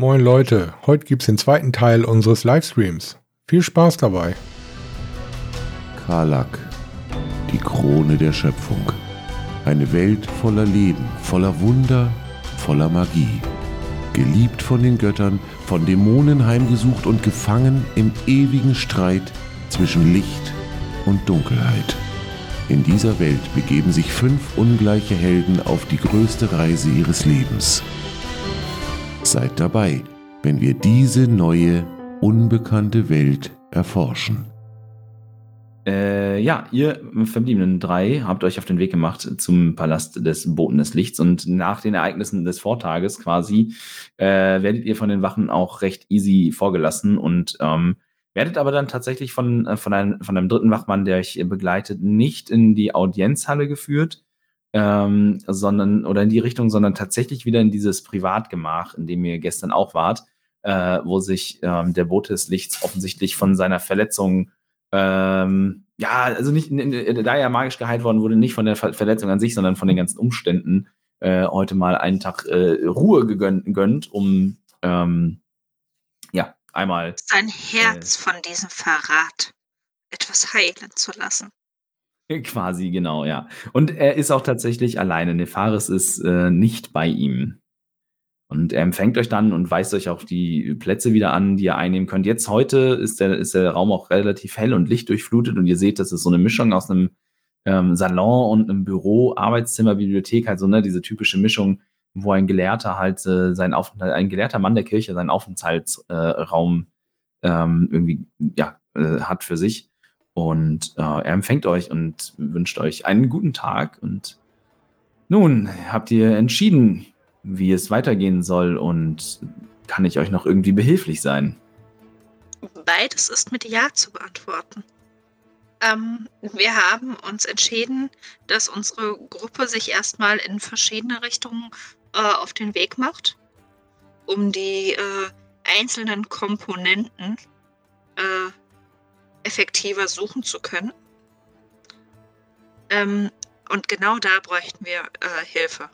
Moin Leute, heute gibt's den zweiten Teil unseres Livestreams. Viel Spaß dabei. Karlak, die Krone der Schöpfung. Eine Welt voller Leben, voller Wunder, voller Magie. Geliebt von den Göttern, von Dämonen heimgesucht und gefangen im ewigen Streit zwischen Licht und Dunkelheit. In dieser Welt begeben sich fünf ungleiche Helden auf die größte Reise ihres Lebens. Seid dabei, wenn wir diese neue, unbekannte Welt erforschen. Äh, ja, ihr verbliebenen drei habt euch auf den Weg gemacht zum Palast des Boten des Lichts und nach den Ereignissen des Vortages quasi äh, werdet ihr von den Wachen auch recht easy vorgelassen und ähm, werdet aber dann tatsächlich von, äh, von, einem, von einem dritten Wachmann, der euch begleitet, nicht in die Audienzhalle geführt, ähm, sondern oder in die Richtung, sondern tatsächlich wieder in dieses Privatgemach, in dem ihr gestern auch wart, äh, wo sich ähm, der Bote des Lichts offensichtlich von seiner Verletzung ähm, ja, also nicht, da er magisch geheilt worden wurde, nicht von der Ver Verletzung an sich, sondern von den ganzen Umständen, äh, heute mal einen Tag äh, Ruhe gegönnt, um ähm, ja, einmal. Sein Herz äh, von diesem Verrat etwas heilen zu lassen. Quasi, genau, ja. Und er ist auch tatsächlich alleine. Nefaris ist äh, nicht bei ihm. Und er empfängt euch dann und weist euch auch die Plätze wieder an, die ihr einnehmen könnt. Jetzt heute ist der, ist der Raum auch relativ hell und lichtdurchflutet und ihr seht, das ist so eine Mischung aus einem ähm, Salon und einem Büro, Arbeitszimmer, Bibliothek, halt so, ne, diese typische Mischung, wo ein Gelehrter halt äh, seinen Aufenthalt, ein gelehrter Mann der Kirche seinen Aufenthaltsraum äh, ähm, irgendwie, ja, äh, hat für sich. Und äh, er empfängt euch und wünscht euch einen guten Tag und nun habt ihr entschieden, wie es weitergehen soll und kann ich euch noch irgendwie behilflich sein? Beides ist mit Ja zu beantworten. Ähm, wir haben uns entschieden, dass unsere Gruppe sich erstmal in verschiedene Richtungen äh, auf den Weg macht, um die äh, einzelnen Komponenten äh, effektiver suchen zu können. Ähm, und genau da bräuchten wir äh, Hilfe.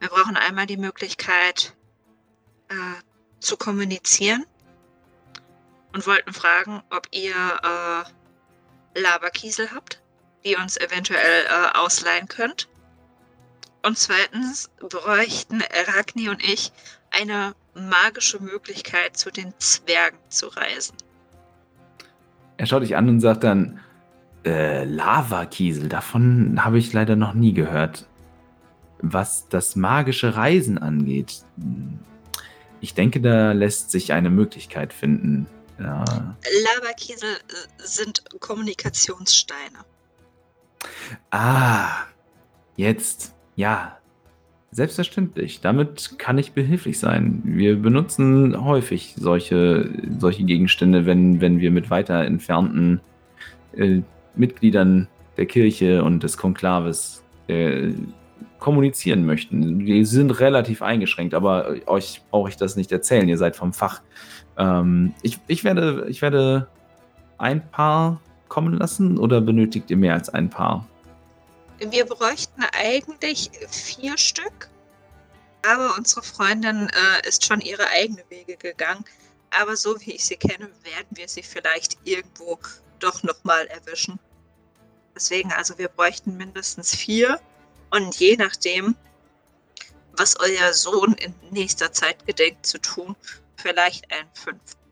Wir brauchen einmal die Möglichkeit äh, zu kommunizieren und wollten fragen, ob ihr äh, Laberkiesel habt, die uns eventuell äh, ausleihen könnt. Und zweitens bräuchten Ragni und ich eine magische Möglichkeit, zu den Zwergen zu reisen. Er schaut dich an und sagt dann, äh, Lavakiesel, davon habe ich leider noch nie gehört was das magische Reisen angeht, ich denke, da lässt sich eine Möglichkeit finden. Ja. Lavakiesel äh, sind Kommunikationssteine. Ah, jetzt, ja. Selbstverständlich. Damit kann ich behilflich sein. Wir benutzen häufig solche, solche Gegenstände, wenn, wenn wir mit weiter entfernten äh, Mitgliedern der Kirche und des Konklaves äh, kommunizieren möchten. Die sind relativ eingeschränkt, aber euch brauche ich das nicht erzählen. Ihr seid vom Fach. Ähm, ich, ich, werde, ich werde ein Paar kommen lassen oder benötigt ihr mehr als ein Paar? Wir bräuchten eigentlich vier Stück, aber unsere Freundin äh, ist schon ihre eigene Wege gegangen. Aber so wie ich sie kenne, werden wir sie vielleicht irgendwo doch nochmal erwischen. Deswegen, also wir bräuchten mindestens vier. Und je nachdem, was euer Sohn in nächster Zeit gedenkt zu tun, vielleicht ein fünften.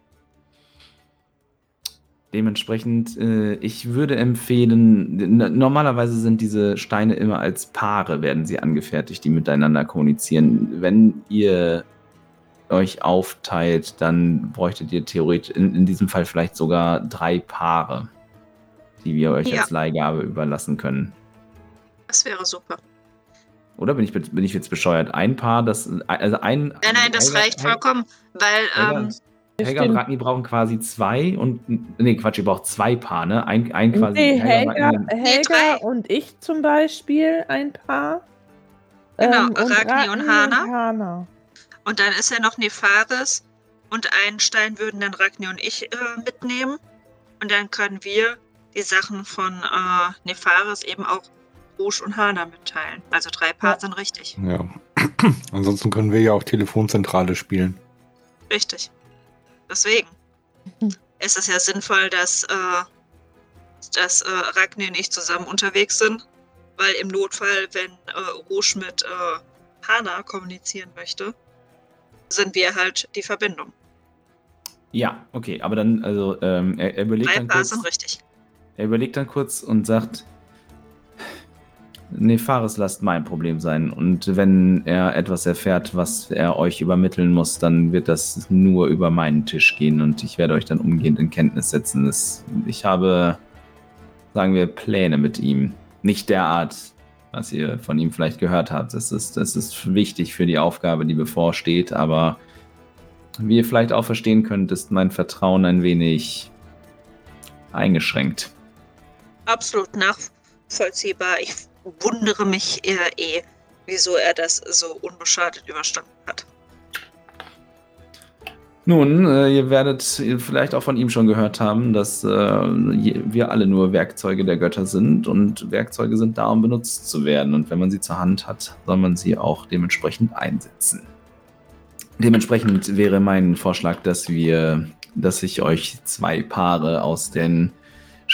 Dementsprechend, äh, ich würde empfehlen, normalerweise sind diese Steine immer als Paare, werden sie angefertigt, die miteinander kommunizieren. Wenn ihr euch aufteilt, dann bräuchtet ihr theoretisch in, in diesem Fall vielleicht sogar drei Paare, die wir euch ja. als Leihgabe überlassen können. Das wäre super. Oder bin ich, bin ich jetzt bescheuert? Ein Paar, das. Also ein, nein, nein, das Helga, reicht vollkommen, weil. Ähm, Helga und Ragni brauchen quasi zwei und. Nee, Quatsch, ihr braucht zwei Paar, ne? Ein, ein quasi. Nee, Helga, Helga, Helga und ich zum Beispiel ein Paar. Genau, ähm, Ragni und, und Hana. Hana. Und dann ist ja noch Nefaris und einen Stein würden dann Ragni und ich äh, mitnehmen. Und dann können wir die Sachen von äh, Nefaris eben auch Rouge und Hana mitteilen. Also drei Paar ja. sind richtig. Ja. Ansonsten können wir ja auch Telefonzentrale spielen. Richtig. Deswegen Mhm. ist es ja sinnvoll, dass, äh, dass äh, Ragni und ich zusammen unterwegs sind, weil im Notfall, wenn äh, Rouge mit äh, Hana kommunizieren möchte, sind wir halt die Verbindung. Ja, okay, aber dann, also, ähm, er, er überlegt Drei dann kurz. sind richtig. Er überlegt dann kurz und sagt, Nefaris lasst mein Problem sein. Und wenn er etwas erfährt, was er euch übermitteln muss, dann wird das nur über meinen Tisch gehen und ich werde euch dann umgehend in Kenntnis setzen. Es, ich habe, sagen wir, Pläne mit ihm. Nicht derart, was ihr von ihm vielleicht gehört habt. Das ist, das ist wichtig für die Aufgabe, die bevorsteht, aber wie ihr vielleicht auch verstehen könnt, ist mein Vertrauen ein wenig eingeschränkt. Absolut nachvollziehbar. Ich wundere mich eher eh, wieso er das so unbeschadet überstanden hat. Nun, äh, ihr werdet vielleicht auch von ihm schon gehört haben, dass äh, wir alle nur Werkzeuge der Götter sind und Werkzeuge sind da, um benutzt zu werden. Und wenn man sie zur Hand hat, soll man sie auch dementsprechend einsetzen. Dementsprechend wäre mein Vorschlag, dass wir, dass ich euch zwei Paare aus den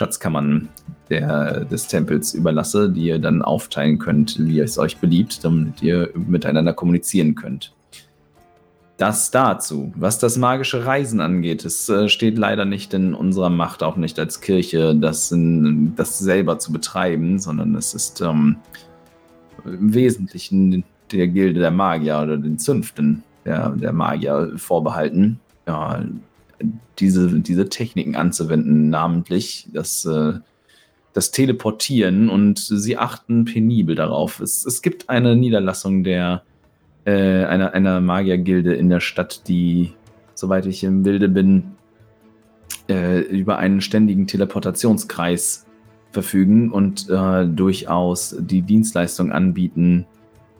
Schatzkammern der, des Tempels überlasse, die ihr dann aufteilen könnt, wie es euch beliebt, damit ihr miteinander kommunizieren könnt. Das dazu. Was das magische Reisen angeht, es äh, steht leider nicht in unserer Macht, auch nicht als Kirche, das, in, das selber zu betreiben, sondern es ist ähm, im Wesentlichen der Gilde der Magier oder den Zünften der, der Magier vorbehalten, ja, diese, diese Techniken anzuwenden, namentlich das, äh, das Teleportieren und sie achten penibel darauf. Es, es gibt eine Niederlassung der äh, einer, einer Magiergilde in der Stadt, die, soweit ich im Bilde bin, äh, über einen ständigen Teleportationskreis verfügen und äh, durchaus die Dienstleistung anbieten,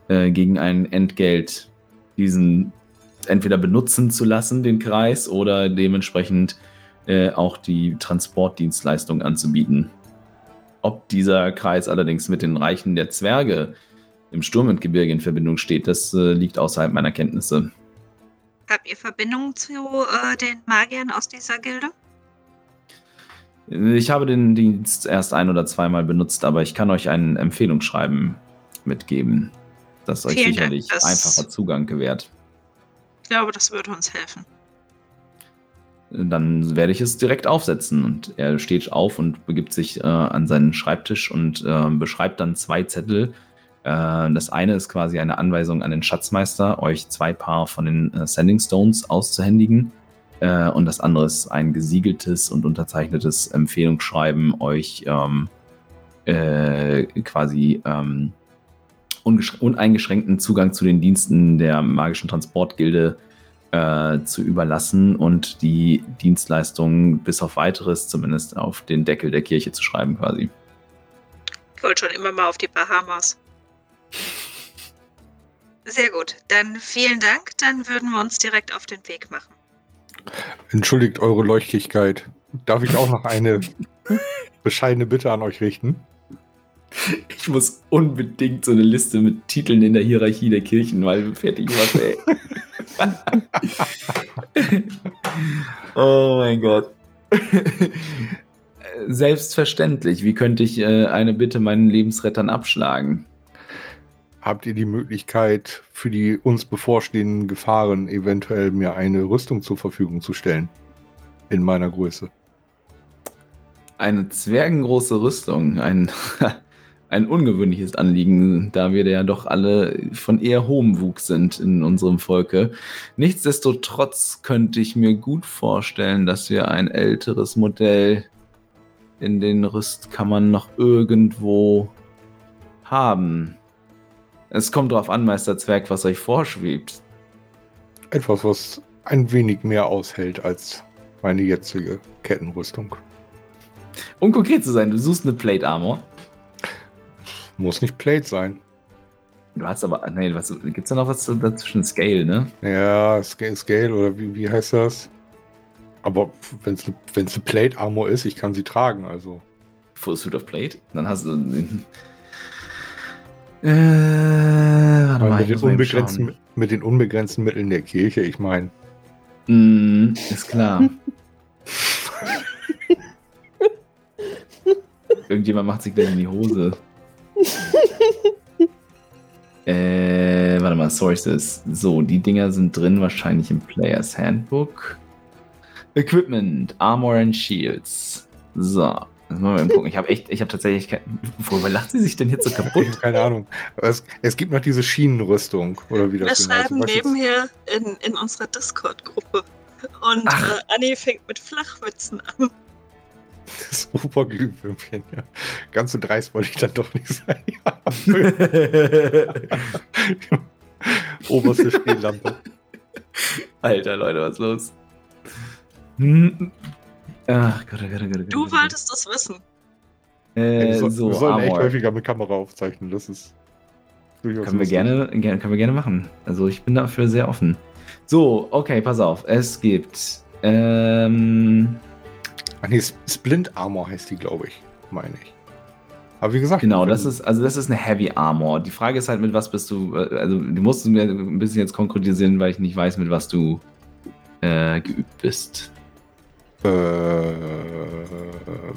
äh, gegen ein Entgelt diesen entweder benutzen zu lassen, den Kreis, oder dementsprechend äh, auch die Transportdienstleistung anzubieten. Ob dieser Kreis allerdings mit den Reichen der Zwerge im Sturmwindgebirge in Verbindung steht, das äh, liegt außerhalb meiner Kenntnisse. Habt ihr Verbindung zu äh, den Magiern aus dieser Gilde? Ich habe den Dienst erst ein oder zweimal benutzt, aber ich kann euch ein Empfehlungsschreiben mitgeben, das euch Vielen Dank, sicherlich das- einfacher Zugang gewährt. Glaube, das würde uns helfen. Dann werde ich es direkt aufsetzen. Und er steht auf und begibt sich äh, an seinen Schreibtisch und äh, beschreibt dann zwei Zettel. Äh, das eine ist quasi eine Anweisung an den Schatzmeister, euch zwei Paar von den äh, Sending Stones auszuhändigen. Äh, und das andere ist ein gesiegeltes und unterzeichnetes Empfehlungsschreiben, euch ähm, äh, quasi ähm, uneingeschränkten Zugang zu den Diensten der magischen Transportgilde äh, zu überlassen und die Dienstleistungen bis auf weiteres zumindest auf den Deckel der Kirche zu schreiben quasi. Ich wollte schon immer mal auf die Bahamas. Sehr gut. Dann vielen Dank. Dann würden wir uns direkt auf den Weg machen. Entschuldigt eure Leuchtigkeit. Darf ich auch noch eine bescheidene Bitte an euch richten? Ich muss unbedingt so eine Liste mit Titeln in der Hierarchie der Kirchen mal fertig machen, ey. oh mein Gott. Selbstverständlich. Wie könnte ich äh, eine Bitte meinen Lebensrettern abschlagen? Habt ihr die Möglichkeit, für die uns bevorstehenden Gefahren eventuell mir eine Rüstung zur Verfügung zu stellen? In meiner Größe. Eine zwergengroße Rüstung, ein, ein ungewöhnliches Anliegen, da wir ja doch alle von eher hohem Wuchs sind in unserem Volke. Nichtsdestotrotz könnte ich mir gut vorstellen, dass wir ein älteres Modell in den Rüstkammern noch irgendwo haben. Es kommt darauf an, Meister Zwerg, was euch vorschwebt. Etwas, was ein wenig mehr aushält als meine jetzige Kettenrüstung. Um konkret zu sein, du suchst eine Plate Armor. Muss nicht Plate sein. Du hast aber, nee, was, gibt's da noch was dazwischen? Scale, ne? Ja, Scale, Scale oder wie, wie heißt das? Aber wenn es eine Plate Armor ist, ich kann sie tragen, also. Full Suit of Plate. Dann hast du. Äh, warte mal, mit, den unbegrenzten, mit den unbegrenzten Mitteln der Kirche, ich meine, Mm, ist klar. Irgendjemand macht sich gleich in die Hose. äh, warte mal, Sources. So, die Dinger sind drin, wahrscheinlich im Players Handbook. Equipment, Armor and Shields. So, das machen wir gucken. Ich habe echt, ich habe tatsächlich kein, Worüber lacht sie sich denn jetzt so kaputt? Keine Ahnung. Es, es gibt noch diese Schienenrüstung, oder wie das Wir schreiben heißt. nebenher in, in unserer Discord-Gruppe. Und Ach. äh, Anni fängt mit Flachwitzen an. Das Oberglühwürmchen, ja. Ganz so dreist wollte ich dann doch nicht sein. Oberste Stehlampe. Alter, Leute, was ist los? Hm. Ach Gott, oh Gott, oh Gott, oh Gott. Du Gott. wolltest das wissen. Äh, wir, soll, so, wir sollen echt Armor. häufiger mit Kamera aufzeichnen. Das ist Können wir, gerne, gerne, können wir gerne machen. Also ich bin dafür sehr offen. So, okay, pass auf. Es gibt. Ähm, Ach nee, Splint Armor heißt die, glaube ich. Meine ich. Aber wie gesagt. genau, das ist, also das ist eine Heavy Armor. Die Frage ist halt, mit was bist du. äh, Also du musst mir ein bisschen jetzt konkretisieren, weil ich nicht weiß, mit was du äh, geübt bist. Äh,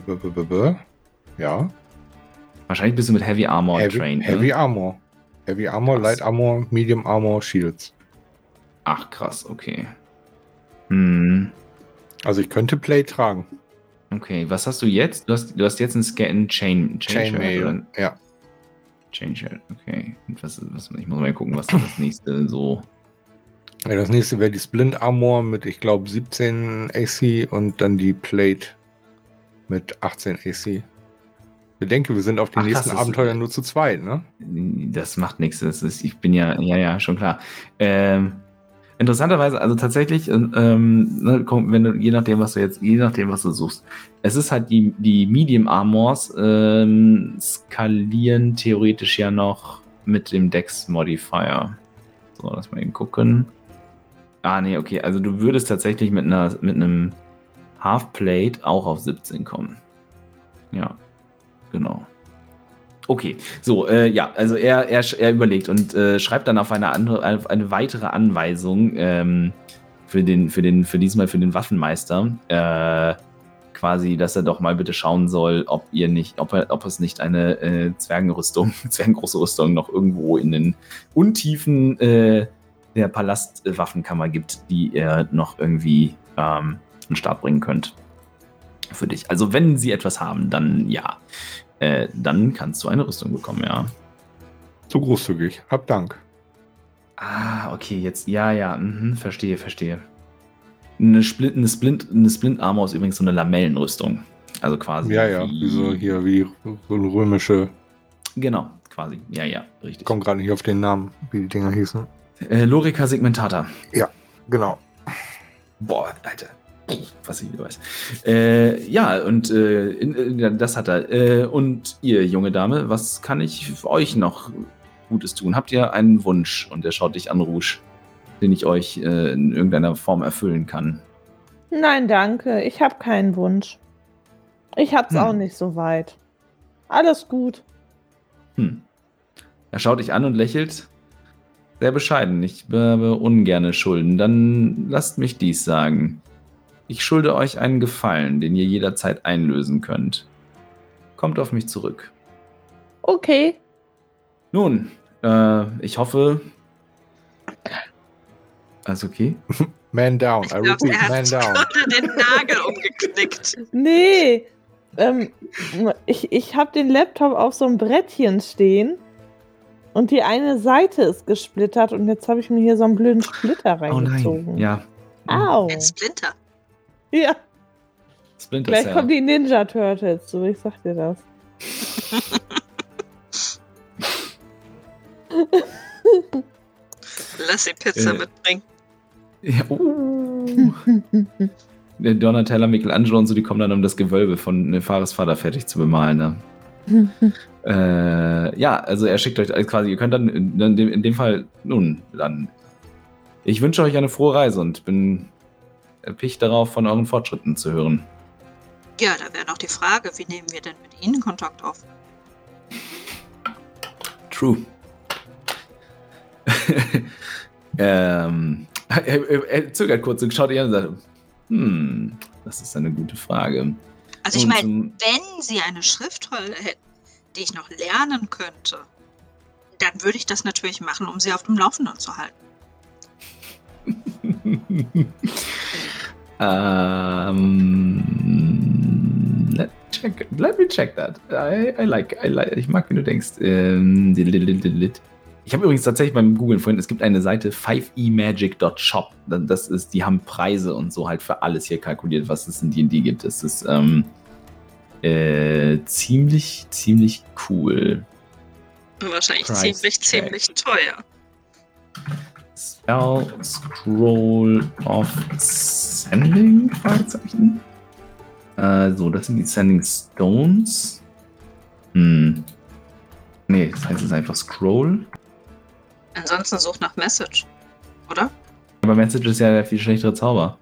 b- b- b- b- ja. Wahrscheinlich bist du mit Heavy Armor Heavy, trained. Heavy Ne? Armor. Heavy Armor, Krass. Light Armor, Medium Armor, Shields. Ach krass, okay. Hm. Also ich könnte Play tragen. Okay, was hast du jetzt? Du hast, du hast jetzt einen Scan Chain, Chain, Chainmail. Ja. Chain Shirt, okay. Was, was, ich muss mal gucken, was das nächste so. ja. Das nächste wäre die Splint Armor mit, ich glaube, 17 AC und dann die Plate mit 18 AC. Bedenke, wir sind auf den Ach, nächsten Abenteuern nur zu zweit, ne? Das macht nichts. Das ist, ich bin ja, ja, ja, schon klar. Ähm, interessanterweise, also tatsächlich, ähm, ne, komm, wenn du, je nachdem, was du jetzt, je nachdem, was du suchst, es ist halt die, die Medium Armors ähm, skalieren theoretisch ja noch mit dem Dex Modifier. So, lass mal eben gucken. Ah, nee, okay. Also du würdest tatsächlich mit einer, mit einem Half-Plate auch auf 17 kommen. Ja, genau. Okay, so, äh, ja, also er, er, er überlegt und äh, schreibt dann auf eine andere, auf eine weitere Anweisung ähm, für den, für den, für diesmal für den Waffenmeister, äh, quasi, dass er doch mal bitte schauen soll, ob ihr nicht, ob er, ob es nicht eine äh, Zwergenrüstung, Zwergengroße Rüstung noch irgendwo in den Untiefen äh, der Palastwaffenkammer gibt, die ihr noch irgendwie ähm, an den Start bringen könnt. Für dich. Also wenn sie etwas haben, dann ja. Äh, dann kannst du eine Rüstung bekommen, ja. So großzügig. Hab Dank. Ah, okay, jetzt, ja, ja, mhm, verstehe, verstehe. Eine Splint, eine Splint, eine Splint Armor ist übrigens so eine Lamellenrüstung. Also quasi. Ja, ja. Wie so hier, wie so eine römische. Genau, quasi. Ja, ja, richtig. Ich komme gerade nicht auf den Namen, wie die Dinger hießen. Äh, Lorica segmentata. Genau. Boah, Alter. Was ich wieder weiß. Äh, ja, und äh, in, in, das hat er. Äh, und ihr, junge Dame, was kann ich für euch noch Gutes tun? Habt ihr einen Wunsch? Und er schaut dich an, Rouge, den ich euch äh, in irgendeiner Form erfüllen kann. Nein, danke. Ich habe keinen Wunsch. Ich hab's Hm. auch nicht so weit. Alles gut. Hm. Er schaut dich an und lächelt. Sehr bescheiden. Ich habe ungerne Schulden. Dann lasst mich dies sagen. Ich schulde euch einen Gefallen, den ihr jederzeit einlösen könnt. Kommt auf mich zurück. Okay. Nun, äh, ich hoffe. Alles okay? Man down. Ich I glaube, repeat, man down. den Nagel umgeknickt. Nee. Ähm, ich ich habe den Laptop auf so einem Brettchen stehen und die eine Seite ist gesplittert und jetzt habe ich mir hier so einen blöden Splitter Oh reingezogen. nein. Ja. Au. Ein Splinter. Ja, Splinter gleich Cell. kommen die Ninja Turtles so, ich sag dir das. Lass die Pizza Äh. mitbringen. Ja. Der Donatella, Michelangelo und so, die kommen dann, um das Gewölbe von Nefares Vater fertig zu bemalen. Ne? Äh, ja, also er schickt euch also quasi, ihr könnt dann in, in, dem, in dem Fall, nun, dann. Ich wünsche euch eine frohe Reise und bin erpicht darauf, von euren Fortschritten zu hören. Ja, da wäre noch die Frage, wie nehmen wir denn mit Ihnen Kontakt auf? True. ähm, Er, er, er zögert kurz und schaut ihr an und sagt, hm, das ist eine gute Frage. Also ich meine, wenn sie eine Schriftrolle hätten, die ich noch lernen könnte, dann würde ich das natürlich machen, um sie auf dem Laufenden zu halten. ähm, let, check, let me check that. I, I like, I like, ich mag, wie du denkst. Ähm, ich habe übrigens tatsächlich beim Googlen vorhin, es gibt eine Seite 5emagic.shop. Das ist, die haben Preise und so halt für alles hier kalkuliert, was es in D&D gibt. Das ist ähm, äh, ziemlich, ziemlich cool. Wahrscheinlich Price ziemlich, tag. ziemlich teuer. Spell Scroll of Sending? Fragezeichen. Äh, so, das sind die Sending Stones. Hm. Nee, das heißt es einfach Scroll. Ansonsten such nach Message, oder? Aber Message ist ja der viel schlechtere Zauber.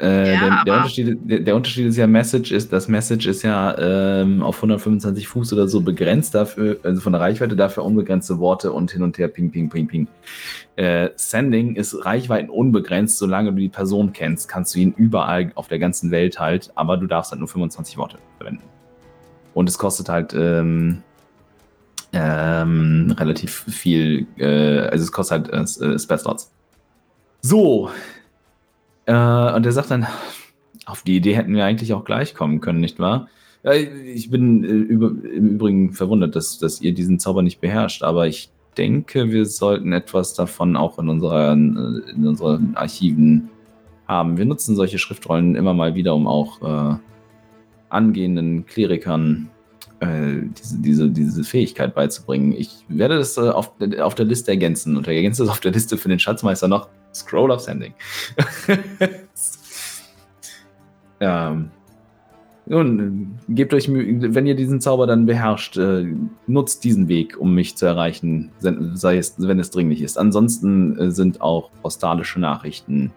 Äh, Ja, der, der, Unterschied, der, der Unterschied ist ja, Message ist, das Message ist ja ähm, auf 125 Fuß oder so begrenzt dafür, also von der Reichweite dafür unbegrenzte Worte und hin und her ping, ping, ping, ping. Äh, Sending ist Reichweiten unbegrenzt, solange du die Person kennst, kannst du ihn überall auf der ganzen Welt halt, aber du darfst halt nur 25 Worte verwenden. Und es kostet halt ähm, ähm, relativ viel, äh, also es kostet halt äh, Spell-Slots. So, äh, und er sagt dann, auf die Idee hätten wir eigentlich auch gleich kommen können, nicht wahr? Ja, ich bin äh, über, im Übrigen verwundert, dass, dass ihr diesen Zauber nicht beherrscht, aber ich denke, wir sollten etwas davon auch in unseren, äh, in unseren Archiven haben. Wir nutzen solche Schriftrollen immer mal wieder, um auch äh, angehenden Klerikern äh, diese, diese, diese Fähigkeit beizubringen. Ich werde das äh, auf, auf der Liste ergänzen und ergänze das auf der Liste für den Schatzmeister noch Scroll of Sending. ähm, nun, gebt euch Mühe, wenn ihr diesen Zauber dann beherrscht, äh, nutzt diesen Weg, um mich zu erreichen, se- sei es, wenn es dringlich ist. Ansonsten äh, sind auch postalische Nachrichten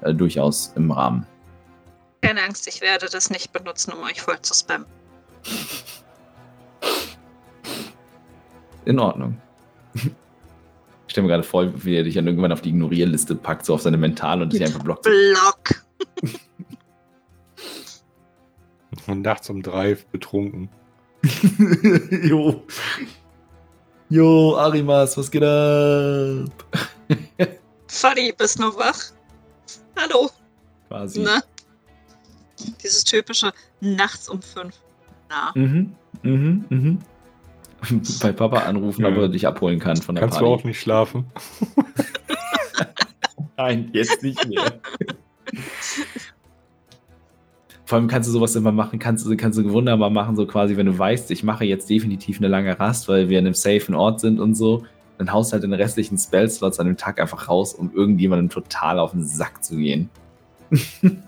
äh, durchaus im Rahmen. Keine Angst, ich werde das nicht benutzen, um euch voll zu spammen. In Ordnung. Ich stelle mir gerade vor, wie er dich dann irgendwann auf die Ignorierliste packt, so auf seine Mental und dich einfach blockt. Block. Und nachts um drei betrunken. jo. Jo, Arimas, was geht ab? Funny, bist noch wach? Hallo. Quasi. Na? Dieses typische nachts um fünf. Na. Mhm, mhm, mhm. Bei Papa anrufen, Ja. ob er dich abholen kann von der Kannst Party. du auch nicht schlafen? Nein, jetzt nicht mehr. Vor allem kannst du sowas immer machen, kannst du, kannst du wunderbar machen, so quasi, wenn du weißt, ich mache jetzt definitiv eine lange Rast, weil wir in einem safen Ort sind und so, dann haust halt den restlichen Spellslots an dem Tag einfach raus, um irgendjemandem total auf den Sack zu gehen.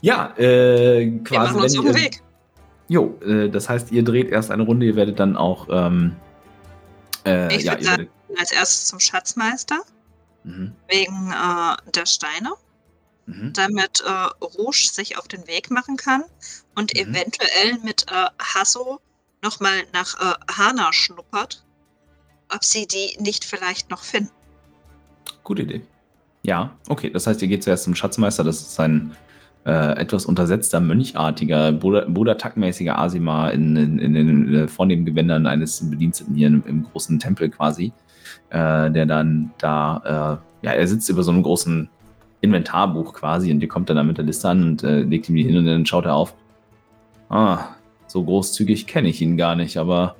ja, äh, Wir quasi. machen uns wenn auf den Weg. Jo, äh, das heißt, ihr dreht erst eine Runde, ihr werdet dann auch, ähm, äh, Ich ja, würd ihr sagen- werdet, Als erstes zum Schatzmeister, mhm, wegen äh, der Steine, mhm. damit äh, Rouge sich auf den Weg machen kann und Mhm. eventuell mit äh, Hasso nochmal nach äh, Hana schnuppert, ob sie die nicht vielleicht noch finden. Gute Idee. Ja, okay. Das heißt, ihr geht zuerst zum Schatzmeister. Das ist ein äh, etwas untersetzter, mönchartiger, Brudertaktmäßiger Asima in, in, in den äh, vornehmen Gewändern eines Bediensteten hier im, im großen Tempel quasi. Äh, der dann da, äh, ja, er sitzt über so einem großen Inventarbuch quasi und ihr kommt dann da mit der Liste an und legt ihm die hin und dann schaut er auf. Ah, so großzügig kenne ich ihn gar nicht, aber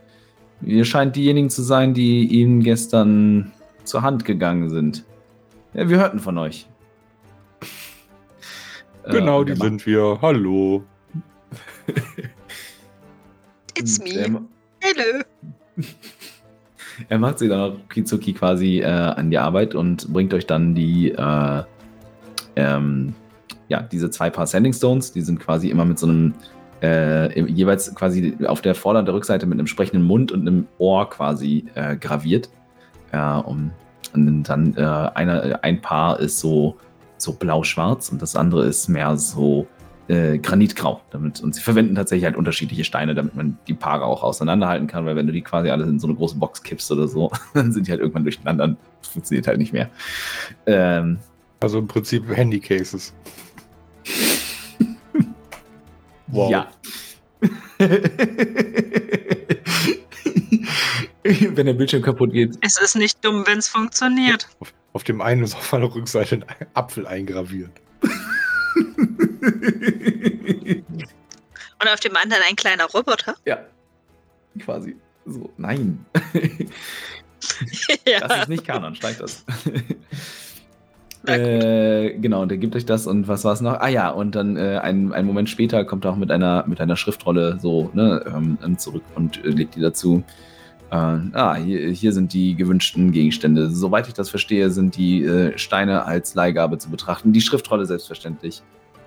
ihr scheint diejenigen zu sein, die ihm gestern zur Hand gegangen sind. Ja, wir hörten von euch. Genau, Äh, die sind wir. Hallo. It's macht- Er, me. Hello. er macht sie dann auch Kizuki quasi äh, an die Arbeit und bringt euch dann die, äh, ähm, ja, diese zwei Paar Sending Stones. Die sind quasi immer mit so einem, äh, jeweils quasi auf der Vorder- und der Rückseite mit einem sprechenden Mund und einem Ohr quasi äh, graviert. Äh, um, und dann äh, einer, ein Paar ist so, so blau-schwarz und das andere ist mehr so äh, granitgrau. Damit, und sie verwenden tatsächlich halt unterschiedliche Steine, damit man die Paare auch auseinanderhalten kann, weil wenn du die quasi alle in so eine große Box kippst oder so, dann sind die halt irgendwann durcheinander. funktioniert halt nicht mehr. Ähm, Also im Prinzip Handycases. Wow. Ja. Wenn der Bildschirm kaputt geht. Es ist nicht dumm, wenn es funktioniert. Auf, dem einen ist auf der Rückseite ein Apfel eingraviert. Und auf dem anderen ein kleiner Roboter. ja. Quasi. So, nein. ja. Das ist nicht Kanon, steigt das. Äh, genau, und der gibt euch das und was war es noch? Ah ja, und dann äh, ein, einen Moment später kommt er auch mit einer, mit einer Schriftrolle so ne, ähm, zurück und äh, legt die dazu. Äh, ah, hier, hier sind die gewünschten Gegenstände. Soweit ich das verstehe, sind die äh, Steine als Leihgabe zu betrachten. Die Schriftrolle selbstverständlich.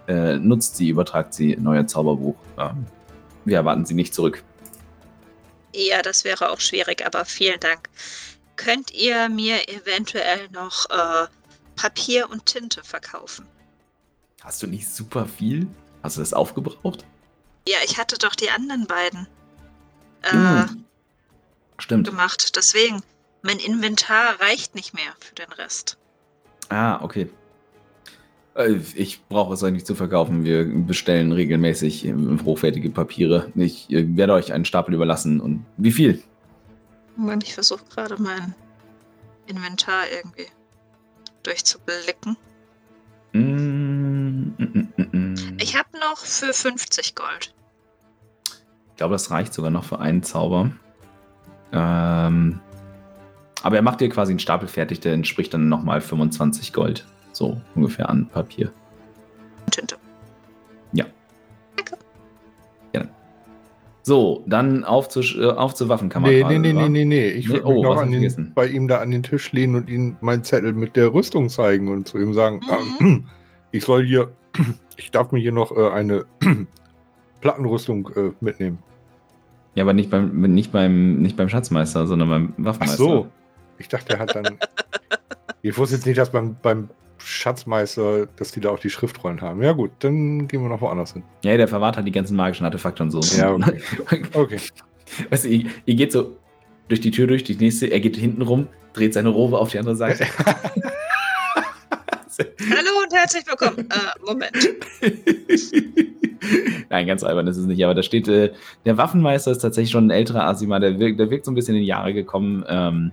Äh, nutzt sie, übertragt sie in euer Zauberbuch. Ähm, wir erwarten sie nicht zurück. ja, das wäre auch schwierig, aber vielen Dank. Könnt ihr mir eventuell noch äh, Papier und Tinte verkaufen? Hast du nicht super viel? Hast du das aufgebraucht? Ja, ich hatte doch die anderen beiden äh, Hm. Stimmt. gemacht. Deswegen, mein Inventar reicht nicht mehr für den Rest. Ah, okay. Äh, Ich brauche es euch nicht zu verkaufen. Wir bestellen regelmäßig ähm, hochwertige Papiere. Ich äh, werde euch einen Stapel überlassen. Und wie viel? Moment, ich versuche gerade mein Inventar irgendwie durchzublicken. Mm, mm, mm, mm, mm. Ich habe noch für 50 Gold. Ich glaube, das reicht sogar noch für einen Zauber. Ähm, aber er macht dir quasi einen Stapel fertig, der entspricht dann nochmal 25 Gold. So ungefähr an Papier. Tinte. So, dann auf, zu, äh, auf zur Waffenkammer. Nee, nee, nee, nee, nee, nee. Ich Nee, würde oh, mich noch an den, bei ihm da an den Tisch lehnen und ihm meinen Zettel mit der Rüstung zeigen und zu ihm sagen, Mhm. ähm, ich soll hier, ich darf mir hier noch äh, eine Plattenrüstung äh, mitnehmen. Ja, aber nicht beim, nicht beim, nicht beim Schatzmeister, sondern beim Ach Waffenmeister. so. Ich dachte, er hat dann. ich wusste jetzt nicht, dass beim, beim Schatzmeister, dass die da auch die Schriftrollen haben. Ja, gut, dann gehen wir noch woanders hin. Ja, der verwahrt halt die ganzen magischen Artefakte und so. Ja, okay. Okay. Weißt du, ihr, ihr geht so durch die Tür durch, die nächste, er geht hinten rum, dreht seine Robe auf die andere Seite. Hallo und herzlich willkommen. Äh, Moment. Nein, ganz albern ist es nicht, aber da steht, äh, der Waffenmeister ist tatsächlich schon ein älterer Asima, der wirkt, der wirkt so ein bisschen in die Jahre gekommen. Ähm,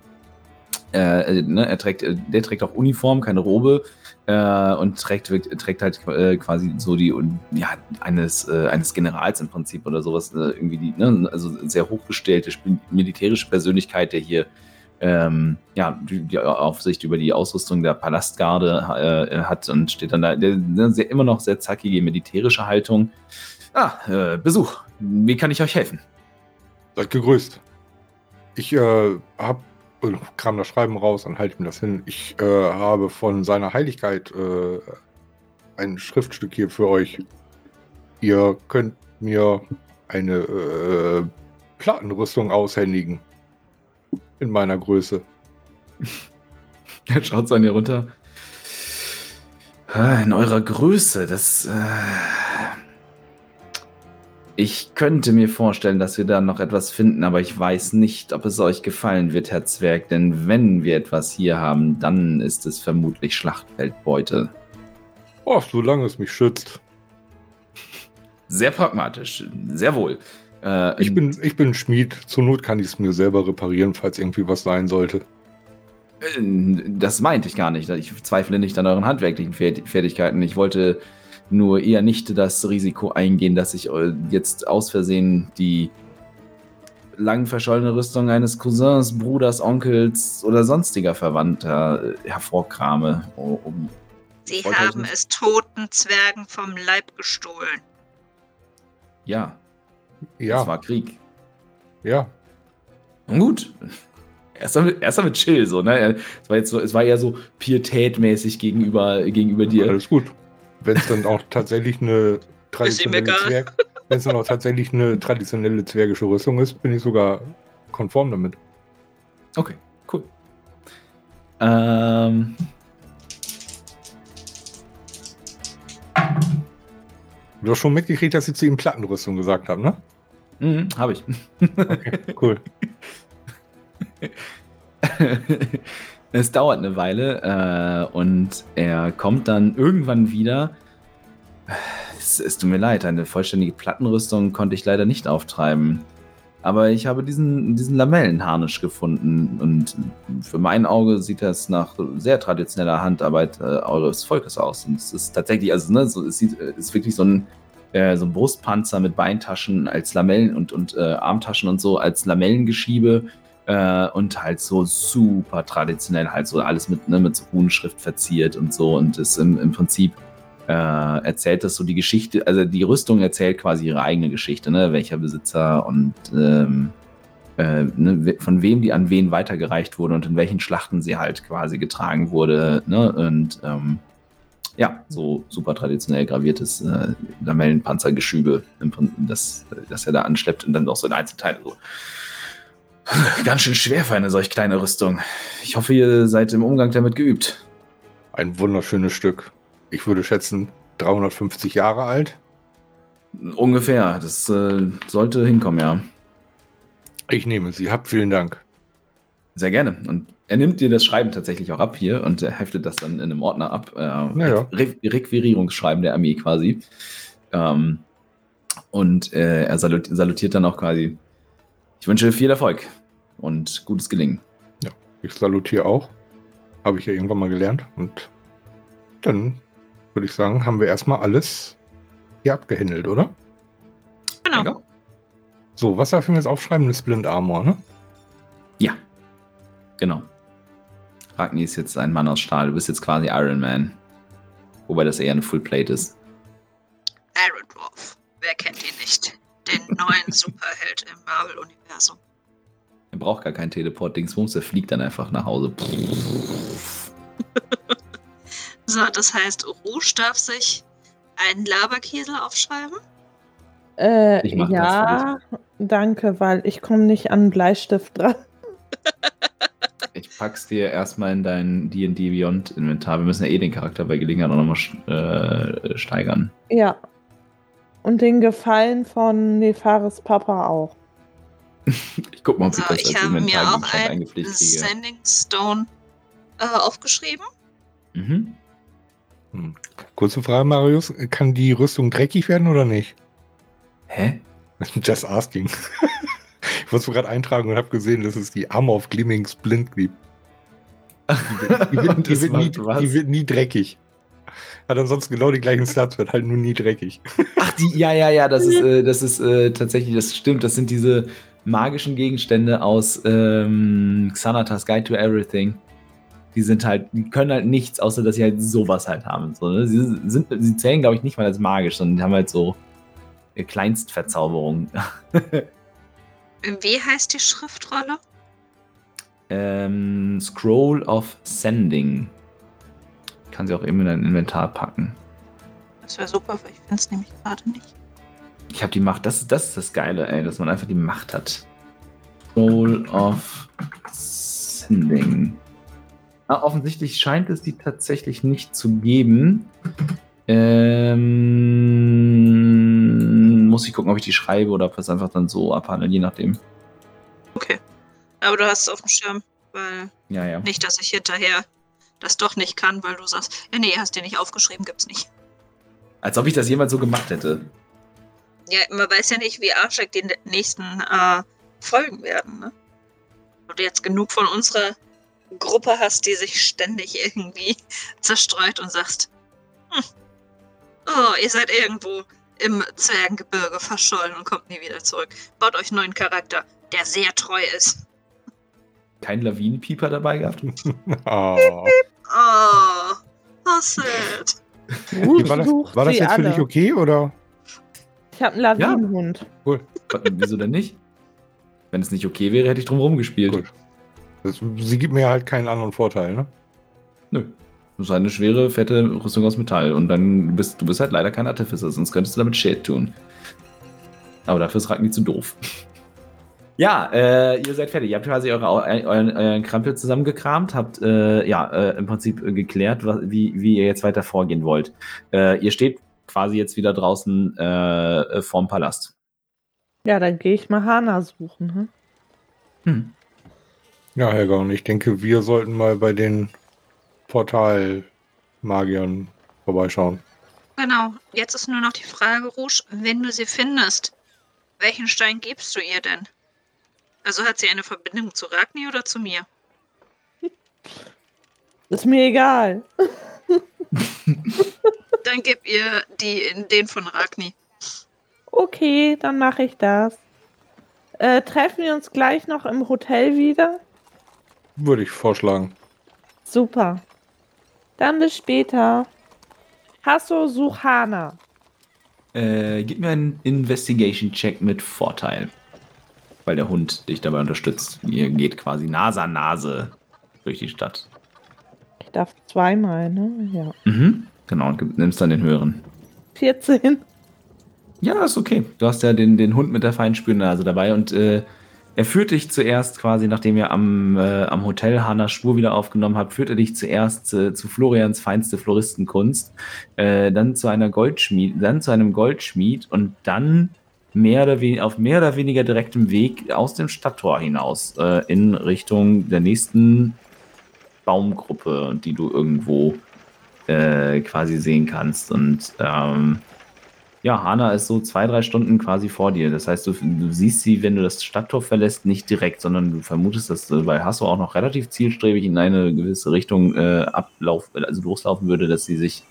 äh, äh, ne, er trägt, äh, der trägt auch Uniform, keine Robe äh, und trägt, trägt halt äh, quasi so die, ja, eines, äh, eines Generals im Prinzip oder sowas, irgendwie die, ne, also sehr hochgestellte militärische Persönlichkeit, der hier ähm, ja, die, Aufsicht über die Ausrüstung der Palastgarde äh, hat und steht dann da, der, ne, sehr, immer noch sehr zackige militärische Haltung. Ah, äh, Besuch. Wie kann ich euch helfen? Seid gegrüßt. Ich äh, hab, äh, kram das Schreiben raus und halte ihm das hin. Ich äh, habe von seiner Heiligkeit äh, ein Schriftstück hier für euch. Ihr könnt mir eine Plattenrüstung aushändigen. In meiner Größe. Er schaut so an ihr runter. Ah, In eurer Größe, das. Äh, ich könnte mir vorstellen, dass wir da noch etwas finden, aber ich weiß nicht, ob es euch gefallen wird, Herr Zwerg. Denn wenn wir etwas hier haben, dann ist es vermutlich Schlachtfeldbeute. Oh, solange es mich schützt. Sehr pragmatisch, sehr wohl. Äh, Ich bin, ich bin Schmied. Zur Not kann ich es mir selber reparieren, falls irgendwie was sein sollte. Äh, Das meinte ich gar nicht. Ich zweifle nicht an euren handwerklichen Fertigkeiten. Ich wollte nur eher nicht das Risiko eingehen, dass ich äh, jetzt aus Versehen die lang verschollene Rüstung eines Cousins, Bruders, Onkels oder sonstiger Verwandter äh, hervorkrame. um- Sie haben es toten Zwergen vom Leib gestohlen. ja, das Ja, war Krieg. ja. Nun gut. Erst damit, erst damit chill, so, ne? Es war jetzt so, es war eher so pietätmäßig gegenüber, gegenüber dir. Alles gut. Wenn es dann auch tatsächlich eine traditionelle. Zwerg, wenn es dann auch tatsächlich eine traditionelle zwergische Rüstung ist, bin ich sogar konform damit. Okay, cool. Ähm, Du hast schon mitgekriegt, dass ich zu ihm Plattenrüstung gesagt habe, ne? Mhm, habe ich. Okay, cool. Es dauert eine Weile äh, und er kommt dann irgendwann wieder. Es, es tut mir leid, eine vollständige Plattenrüstung konnte ich leider nicht auftreiben. Aber ich habe diesen, diesen Lamellenharnisch gefunden und für mein Auge sieht das nach sehr traditioneller Handarbeit äh, eures Volkes aus. Und es ist tatsächlich, also ne, so, es sieht, es ist wirklich so ein, äh, so ein Brustpanzer mit Beintaschen als Lamellen und, und äh, Armtaschen und so als Lamellengeschiebe äh, und halt so super traditionell, halt so alles mit, ne, mit so Runenschrift verziert und so und ist im, im Prinzip äh, erzählt das so die Geschichte, also die Rüstung erzählt quasi ihre eigene Geschichte, ne, welcher Besitzer und ähm, äh, ne, von wem die an wen weitergereicht wurde und in welchen Schlachten sie halt quasi getragen wurde, ne, und ähm, ja, so super traditionell graviertes äh, Lamellenpanzergeschübe, das, das er da anschleppt und dann auch so in Einzelteile so. Ganz schön schwer für eine solch kleine Rüstung. Ich hoffe, ihr seid im Umgang damit geübt. Ein wunderschönes Stück. Ich würde schätzen, 350 Jahre alt. Ungefähr. Das äh, sollte hinkommen, ja. Ich nehme sie. Habt vielen Dank. Sehr gerne. Und er nimmt dir das Schreiben tatsächlich auch ab hier und er heftet das dann in einem Ordner ab. Äh, ja. Re Requirierungsschreiben der Armee quasi. Ähm, und äh, er salut salutiert dann auch quasi ich wünsche viel Erfolg und gutes Gelingen. Ja, ich salutiere auch. Habe ich ja irgendwann mal gelernt. Und dann würde ich sagen, haben wir erstmal alles hier abgehändelt, oder? Genau. Ja. So, was darf ich mir jetzt aufschreiben? Eine Splint Armor, ne? Ja. Genau. Ragni ist jetzt ein Mann aus Stahl. Du bist jetzt quasi Iron Man. Wobei das eher eine Full Plate ist. Iron Dwarf. Wer kennt ihn nicht? Den neuen Superheld im Marvel-Universum. Er braucht gar keinen Teleport-Dingsbums, er fliegt dann einfach nach Hause. so, das heißt, Rouge darf sich einen Laberkiesel aufschreiben? Äh, Ich mach das ja, danke, weil ich komme nicht an Bleistift dran. Ich pack's dir erstmal in dein D&D Beyond Inventar. Wir müssen ja eh den Charakter bei Gelegenheit auch nochmal äh, steigern. Ja. Und den Gefallen von Nefaris Papa auch. Ich guck mal, ob ich So, das ich als habe mir auch einen. Sending Stone äh, aufgeschrieben. Mhm. Hm. Kurze Frage, Marius. Kann die Rüstung dreckig werden oder nicht? Hä? Just asking. ich wollte es gerade eintragen und habe gesehen, dass es die Armor of Gleaming Splint gibt. Die wird, die wird, die wird, nie, die wird nie dreckig. Hat ansonsten genau die gleichen Stats, wird halt nur nie dreckig. Ach, die, ja, ja, ja, das ist, äh, das ist äh, tatsächlich, das stimmt. Das sind diese magischen Gegenstände aus ähm, Xanatas Guide to Everything. Die sind halt, die können halt nichts, außer dass sie halt sowas halt haben. So, ne? sie, sind, sie zählen, glaube ich, nicht mal als magisch, sondern die haben halt so äh, Kleinstverzauberung. Wie heißt die Schriftrolle? ähm, Scroll of Sending. Kann sie auch eben in dein Inventar packen. Das wäre super, weil ich finde es nämlich gerade nicht. Ich habe die Macht. Das, das ist das Geile, ey, dass man einfach die Macht hat. Soul of Sending. Ah, offensichtlich scheint es die tatsächlich nicht zu geben. Ähm, muss ich gucken, ob ich die schreibe oder ob wir es einfach dann so abhandeln, je nachdem. Okay. Aber du hast es auf dem Schirm, weil Ja, ja. nicht, dass ich hinterher das doch nicht kann, weil du sagst, ja, nee, hast dir nicht aufgeschrieben, gibt's nicht. Als ob ich das jemals so gemacht hätte. Ja, man weiß ja nicht, wie arschig die nächsten äh, Folgen werden, ne? Ob du jetzt genug von unserer Gruppe hast, die sich ständig irgendwie zerstreut und sagst, hm, oh, ihr seid irgendwo im Zwergengebirge verschollen und kommt nie wieder zurück. Baut euch einen neuen Charakter, der sehr treu ist. Kein Lawinenpieper dabei gehabt? Ah. Oh, how sad. Ruth war das, war das jetzt für alle. dich okay oder? Ich habe einen Lawinenhund. Wieso denn nicht? Wenn es nicht okay wäre, hätte ich drum rumgespielt. Gut. Das, sie gibt mir halt keinen anderen Vorteil, ne? Nö. Das ist eine schwere, fette Rüstung aus Metall. Und dann bist du bist halt leider kein Artificer, sonst könntest du damit Shade tun. Aber dafür ist Ragni zu doof. Ja, äh, ihr seid fertig. Ihr habt quasi eure, euren, euren Krampel zusammengekramt, habt äh, ja äh, im Prinzip äh, geklärt, was, wie, wie ihr jetzt weiter vorgehen wollt. Äh, ihr steht quasi jetzt wieder draußen äh, vorm Palast. Ja, dann gehe ich mal Hana suchen. Hm? Hm. Ja, Helga, und ich denke, wir sollten mal bei den Portalmagiern vorbeischauen. Genau. Jetzt ist nur noch die Frage, Rouge, wenn du sie findest, welchen Stein gibst du ihr denn? Also hat sie eine Verbindung zu Ragni oder zu mir? Ist mir egal. Dann gib ihr die, den von Ragni. Okay, dann mache ich das. Äh, treffen wir uns gleich noch im Hotel wieder? Würde ich vorschlagen. Super. Dann bis später. Hasso Suchana. Äh, gib mir einen Investigation-Check mit Vorteil. Weil der Hund dich dabei unterstützt. Ihr geht quasi Nase an Nase durch die Stadt. Ich darf zweimal, ne? Ja. Mhm. Genau, und nimmst dann den höheren. 14. Ja, ist okay. Du hast ja den, den Hund mit der feinen Spürnase dabei und äh, er führt dich zuerst quasi, nachdem ihr am, äh, am Hotel Hanna Spur wieder aufgenommen habt, führt er dich zuerst äh, zu Florians feinste Floristenkunst, äh, dann zu einer Goldschmied, dann zu einem Goldschmied und dann mehr oder we- auf mehr oder weniger direktem Weg aus dem Stadttor hinaus äh, in Richtung der nächsten Baumgruppe, die du irgendwo äh, quasi sehen kannst. Und ähm, ja, Hana ist so zwei, drei Stunden quasi vor dir. Das heißt, du, du siehst sie, wenn du das Stadttor verlässt, nicht direkt, sondern du vermutest, dass äh, bei Hasso auch noch relativ zielstrebig in eine gewisse Richtung äh, ablauf, also loslaufen würde, dass sie sich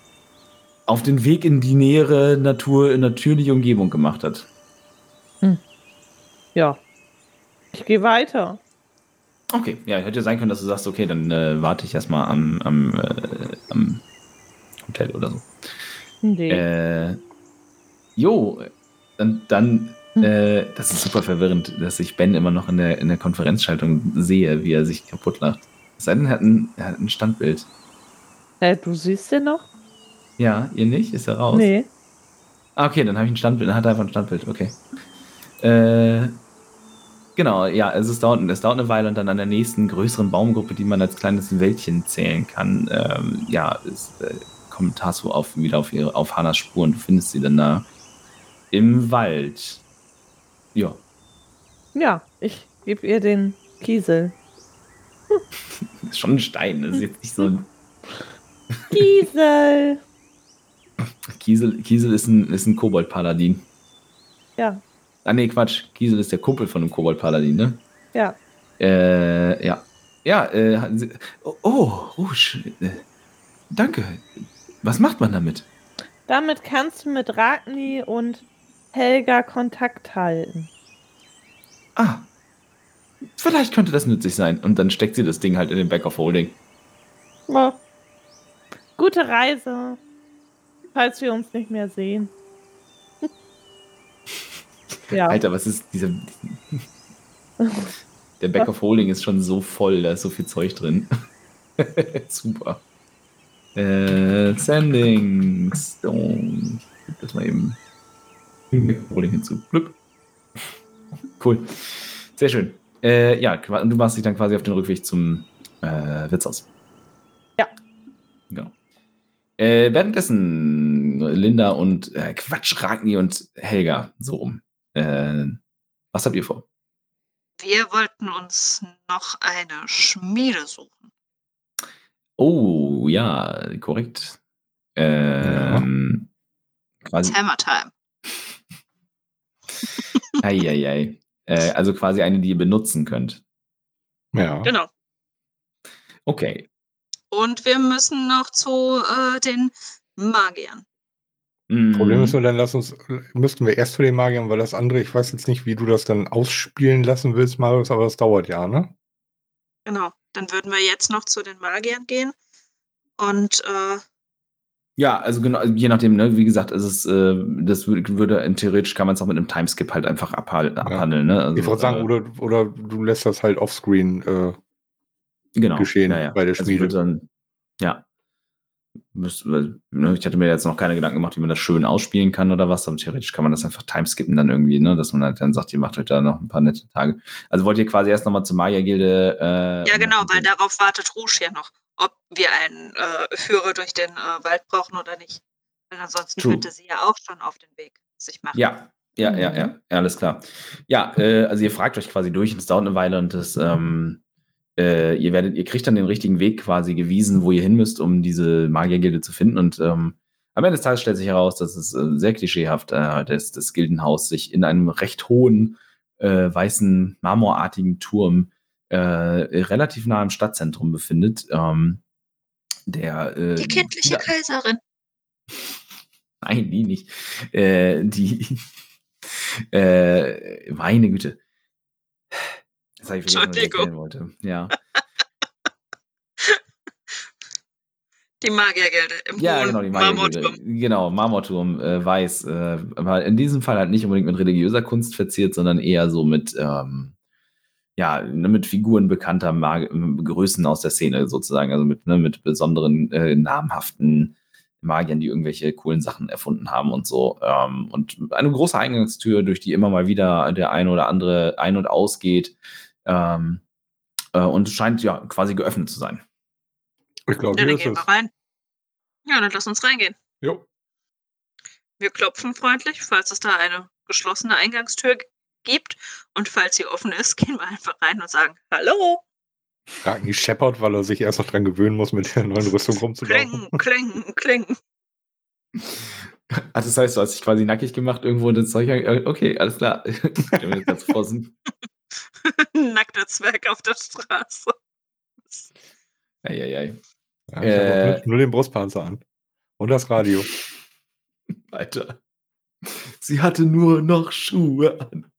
auf den Weg in die nähere Natur, natürliche Umgebung gemacht hat. Ja. Ich gehe weiter. Okay, ja, hätte sein können, dass du sagst, okay, dann äh, warte ich erstmal am, am, äh, am Hotel oder so. Nee. Äh, jo, dann, dann äh, das ist super verwirrend, dass ich Ben immer noch in der, in der Konferenzschaltung sehe, wie er sich kaputt lacht. Es sei denn, er hat ein, er hat ein Standbild. Äh, du siehst den noch? Ja, ihr nicht? Ist er raus? Nee. Ah, okay, dann habe ich ein Standbild. Dann hat er einfach ein Standbild, okay. Äh, genau, ja, also es dauert, es dauert eine Weile und dann an der nächsten größeren Baumgruppe, die man als kleines Wäldchen zählen kann, ähm, ja, ist, äh, kommt Tasso auf, wieder auf, ihre, auf Hannas Spur und du findest sie dann da im Wald. Ja, Ja, ich gebe ihr den Kiesel. ist schon ein Stein, das ist jetzt nicht so ein Kiesel! Kiesel, Kiesel ist ein, ist ein Kobold-Paladin. Ja, Ah, nee, Quatsch. Kiesel ist der Kumpel von einem Kobold-Paladin, ne? ja. Äh, ja. Ja, äh, oh, oh, Rouge. Äh, danke. Was macht man damit? Damit kannst du mit Ragni und Helga Kontakt halten. Ah. Vielleicht könnte das nützlich sein. Und dann steckt sie das Ding halt in den Back of Holding. Ja. Gute Reise, falls wir uns nicht mehr sehen. ja. Alter, was ist dieser. Der Back of Holding ist schon so voll, da ist so viel Zeug drin. Super. Äh, Sending Stone. Ich gebe das mal eben. Holding hinzu. Glück. Cool. Sehr schön. Äh, ja, du machst dich dann quasi auf den Rückweg zum äh, Wirtshaus. Ja. Genau. Äh, währenddessen Linda und äh, Quatsch, Ragni und Helga, so rum. Äh, was habt ihr vor? Wir wollten uns noch eine Schmiede suchen. Oh, ja, korrekt. Ähm, quasi. Hammer Time. Eieiei. Äh, also quasi eine, die ihr benutzen könnt. Ja. Genau. Okay. Und wir müssen noch zu äh, den Magiern. Mm, Problem ist nur, dann lass uns, müssten wir erst zu den Magiern, weil das andere, ich weiß jetzt nicht, wie du das dann ausspielen lassen willst, Marius, aber das dauert ja, ne? Genau. Dann würden wir jetzt noch zu den Magiern gehen. Und äh, Ja, also genau, also je nachdem, ne, wie gesagt, es ist, äh, das würde, würde in theoretisch kann man es auch mit einem Timeskip halt einfach abhandeln, ne? Also, ich wollte sagen, äh, oder, oder du lässt das halt offscreen äh, genau, geschehen bei der Also Schmiede. würde dann, ja. Weil, ne, ich hatte mir jetzt noch keine Gedanken gemacht, wie man das schön ausspielen kann oder was, aber theoretisch kann man das einfach timeskippen dann irgendwie, ne, dass man halt dann sagt, ihr macht euch da noch ein paar nette Tage. Also wollt ihr quasi erst nochmal zur Maya-Gilde. Äh, ja, genau, weil da darauf wartet Rouge ja noch, wir einen äh, Führer durch den äh, Wald brauchen oder nicht. Weil ansonsten True. könnte sie ja auch schon auf den Weg sich machen. Ja, ja, ja, ja, ja, alles klar. Ja, äh, also ihr fragt euch quasi durch und es dauert eine Weile und das, ähm, äh, ihr werdet, ihr kriegt dann den richtigen Weg quasi gewiesen, wo ihr hin müsst, um diese Magiergilde zu finden. Und ähm, am Ende des Tages stellt sich heraus, dass es äh, sehr klischeehaft äh, das, das Gildenhaus sich in einem recht hohen, äh, weißen, marmorartigen Turm äh, relativ nah im Stadtzentrum befindet. Ähm, der, äh, Die kindliche ja, Kaiserin. Nein, die nicht. Äh, die, äh, meine Güte. Das habe ich vergessen, was ich erzählen wollte. Ja. Die Magiergilde im Ja, hohen genau, die. Marmorturm. Genau, Marmorturm, äh, weiß. Äh, aber in diesem Fall halt nicht unbedingt mit religiöser Kunst verziert, sondern eher so mit, ähm, ja, ne, mit Figuren bekannter Mag Größen aus der Szene sozusagen. Also mit, ne, mit besonderen, äh, namhaften Magiern, die irgendwelche coolen Sachen erfunden haben und so. Ähm, und eine große Eingangstür, durch die immer mal wieder der eine oder andere ein- und ausgeht. Ähm, äh, und es scheint ja quasi geöffnet zu sein. Ich glaube, Ja, dann gehen wir rein. Ja, dann lass uns reingehen. Jo. Wir klopfen freundlich, falls es da eine geschlossene Eingangstür g- gibt. Und falls sie offen ist, gehen wir einfach rein und sagen Hallo. Ragni scheppert, weil er sich erst noch dran gewöhnen muss, mit der neuen Rüstung rumzulaufen. Klingen, klingen, klingen. Also das heißt, du hast dich quasi nackig gemacht irgendwo in das Zeug. äh, Okay, alles klar. Nackter Zwerg auf der Straße. Eieiei. Ja, Äh. nur- nur den Brustpanzer an. Und das Radio. Alter. Sie hatte nur noch Schuhe an.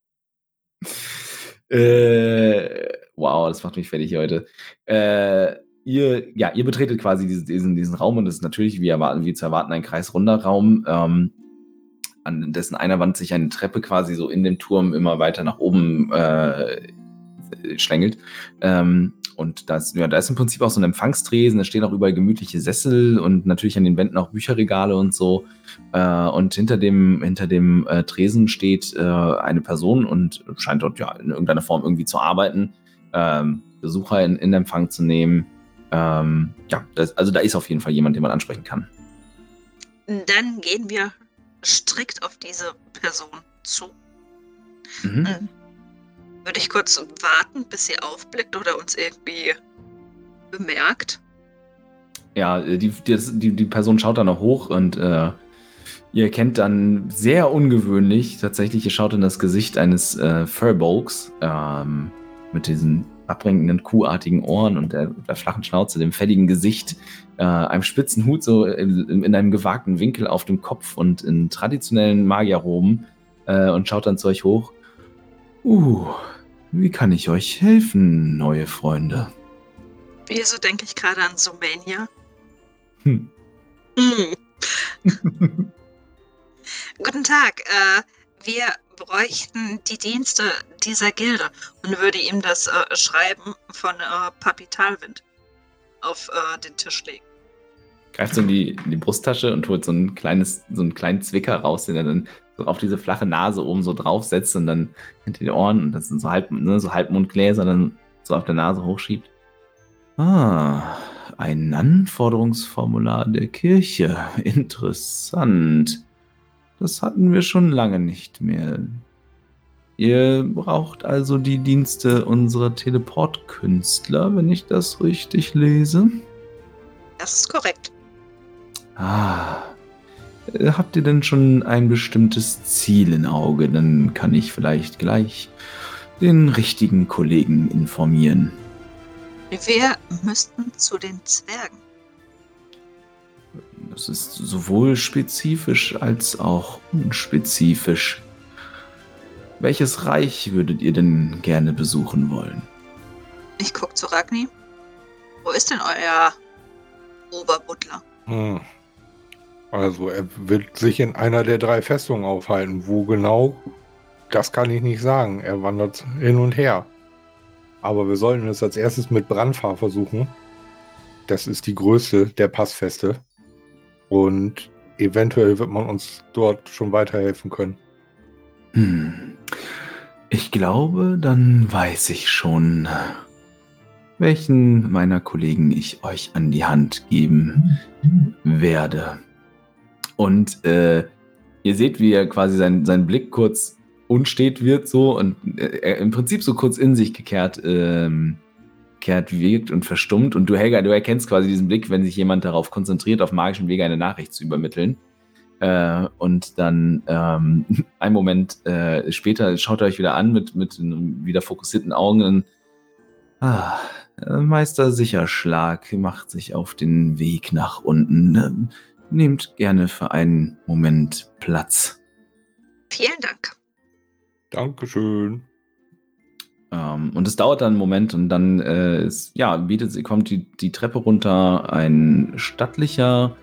Äh, wow, das macht mich fertig heute. Äh, ihr, ja, ihr betretet quasi diesen, diesen, diesen Raum und es ist natürlich, wie, erwarten, wie zu erwarten, ein kreisrunder Raum, ähm, an dessen einer Wand sich eine Treppe quasi so in dem Turm immer weiter nach oben äh, schlängelt. Ähm, und das, ja, da ist im Prinzip auch so ein Empfangstresen, da stehen auch überall gemütliche Sessel und natürlich an den Wänden auch Bücherregale und so. Äh, und hinter dem, hinter dem äh, Tresen steht äh, eine Person und scheint dort ja in irgendeiner Form irgendwie zu arbeiten, ähm, Besucher in, in Empfang zu nehmen. Ähm, ja, das, also da ist auf jeden Fall jemand, den man ansprechen kann. Dann gehen wir strikt auf diese Person zu. Mhm. Würde ich kurz warten, bis sie aufblickt oder uns irgendwie bemerkt. Ja, die, die, die, Person schaut dann noch hoch und äh, ihr erkennt dann sehr ungewöhnlich, tatsächlich, ihr schaut in das Gesicht eines äh, Furbolgs ähm, mit diesen abbringenden, kuhartigen Ohren und der, der flachen Schnauze, dem fettigen Gesicht, äh, einem spitzen Hut so in, in einem gewagten Winkel auf dem Kopf und in traditionellen Magierroben äh, und schaut dann zu euch hoch. Uh, wie kann ich euch helfen, neue Freunde? Wieso denke ich gerade an Sumania? Hm. Hm. Guten Tag, äh, wir bräuchten die Dienste dieser Gilde und würde ihm das äh, Schreiben von äh, Papi Talwind auf äh, den Tisch legen. Greift so in die, in die Brusttasche und holt so ein kleines, so einen kleinen Zwicker raus, den er dann so auf diese flache Nase oben so draufsetzt und dann hinter die Ohren und das sind so halb, ne, so Halbmondgläser dann so auf der Nase hochschiebt. Ah, ein Anforderungsformular der Kirche. Interessant. Das hatten wir schon lange nicht mehr. Ihr braucht also die Dienste unserer Teleportkünstler, wenn ich das richtig lese. Das ist korrekt. Ah. Äh, Habt ihr denn schon ein bestimmtes Ziel in Auge? Dann kann ich vielleicht gleich den richtigen Kollegen informieren. Wir müssten zu den Zwergen. Das ist sowohl spezifisch als auch unspezifisch. Welches Reich würdet ihr denn gerne besuchen wollen? Ich guck zu Ragni. Wo ist denn euer Oberbutler? Hm. Also er wird sich in einer der drei Festungen aufhalten. Wo genau, das kann ich nicht sagen. Er wandert hin und her. Aber wir sollten es als erstes mit Brandfahr versuchen. Das ist die größte der Passfeste. Und eventuell wird man uns dort schon weiterhelfen können. Hm. Ich glaube, dann weiß ich schon, welchen meiner Kollegen ich euch an die Hand geben werde. Und äh, ihr seht, wie er quasi sein, sein Blick kurz unstet wird, so und äh, im Prinzip so kurz in sich gekehrt ähm, zurückgekehrt wirkt und verstummt. Und du, Helga, du erkennst quasi diesen Blick, wenn sich jemand darauf konzentriert, auf magischem Wege eine Nachricht zu übermitteln. Äh, und dann ähm, ein Moment äh, später schaut er euch wieder an mit, mit wieder fokussierten Augen. Und, ah, Meister Sicherschlag macht sich auf den Weg nach unten. Nehmt gerne für einen Moment Platz. Vielen Dank. Dankeschön. Ähm, und es dauert dann einen Moment und dann äh, ist, ja, bietet, kommt die, die Treppe runter ein stattlicher,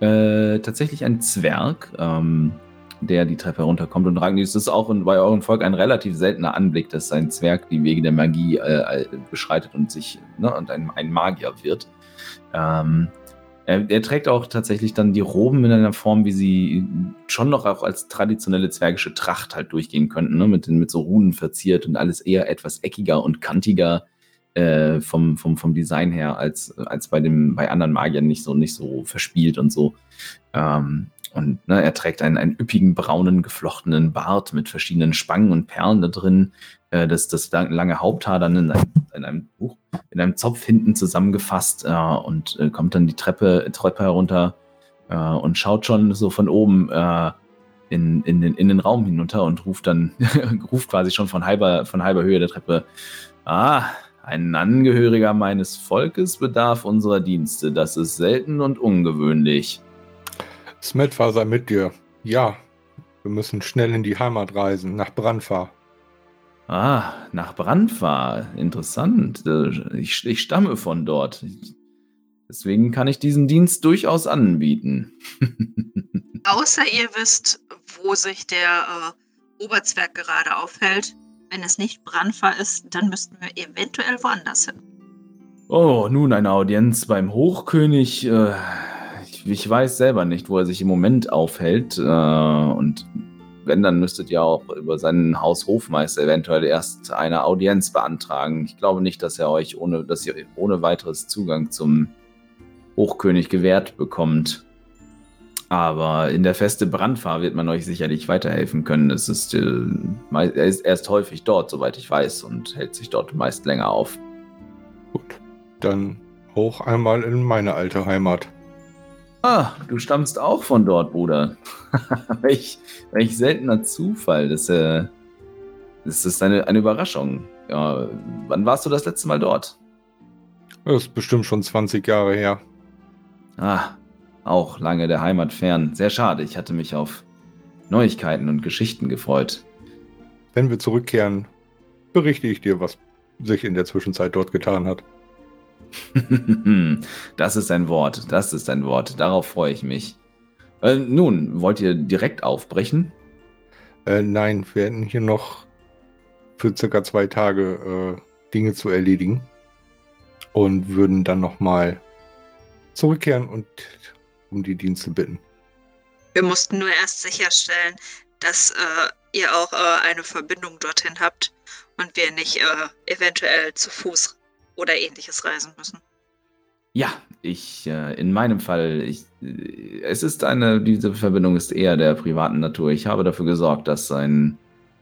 äh, tatsächlich ein Zwerg, ähm, der die Treppe runterkommt. Und Ragnar, das ist auch in, bei eurem Volk ein relativ seltener Anblick, dass ein Zwerg die Wege der Magie äh, beschreitet und sich ne, und ein, ein Magier wird. Ähm, er, er, trägt auch tatsächlich dann die Roben in einer Form, wie sie schon noch auch als traditionelle zwergische Tracht halt durchgehen könnten, ne? mit, mit so Runen verziert und alles eher etwas eckiger und kantiger äh, vom, vom, vom Design her, als, als bei, dem, bei anderen Magiern nicht so, nicht so verspielt und so. Ähm, und ne, er trägt einen, einen üppigen, braunen, geflochtenen Bart mit verschiedenen Spangen und Perlen da drin. Äh, das, das lange Haupthaar dann in einem, in einem, uh, in einem Zopf hinten zusammengefasst äh, und äh, kommt dann die Treppe, Treppe herunter äh, und schaut schon so von oben äh, in, in, den, in den Raum hinunter und ruft dann, ruft quasi schon von halber, von halber Höhe der Treppe, ah, ein Angehöriger meines Volkes bedarf unserer Dienste. Das ist selten und ungewöhnlich. Smetfa sei mit dir. Ja, wir müssen schnell in die Heimat reisen, nach Brandfahr. Ah, nach Brandfahr. Interessant. Ich, ich stamme von dort. Deswegen kann ich diesen Dienst durchaus anbieten. Außer ihr wisst, wo sich der äh, Oberzwerg gerade aufhält. Wenn es nicht Brandfahr ist, dann müssten wir eventuell woanders hin. Oh, nun eine Audienz beim Hochkönig. Äh, ich weiß selber nicht, wo er sich im Moment aufhält. Äh, und wenn, dann müsstet ihr auch über seinen Haushofmeister eventuell erst eine Audienz beantragen. Ich glaube nicht, dass er euch ohne, dass ihr ohne weiteres Zugang zum Hochkönig gewährt bekommt. Aber in der Feste Brandfahr wird man euch sicherlich weiterhelfen können. Es ist, äh, er, ist, er ist häufig dort, soweit ich weiß, und hält sich dort meist länger auf. Gut, dann hoch einmal in meine alte Heimat. Ah, du stammst auch von dort, Bruder. welch, welch seltener Zufall. Das, äh, das ist eine, eine Überraschung. Ja, wann warst du das letzte Mal dort? Das ist bestimmt schon 20 Jahre her. Ah, auch lange der Heimat fern. Sehr schade. Ich hatte mich auf Neuigkeiten und Geschichten gefreut. Wenn wir zurückkehren, berichte ich dir, was sich in der Zwischenzeit dort getan hat. das ist ein Wort, das ist ein Wort. Darauf freue ich mich. Äh, nun, wollt ihr direkt aufbrechen? Äh, nein, wir hätten hier noch für circa zwei Tage äh, Dinge zu erledigen und würden dann nochmal zurückkehren und um die Dienste bitten. Wir mussten nur erst sicherstellen, dass äh, ihr auch äh, eine Verbindung dorthin habt und wir nicht äh, eventuell zu Fuß oder ähnliches reisen müssen. Ja, ich, äh, in meinem Fall, ich, äh, es ist eine, diese Verbindung ist eher der privaten Natur. Ich habe dafür gesorgt, dass ein,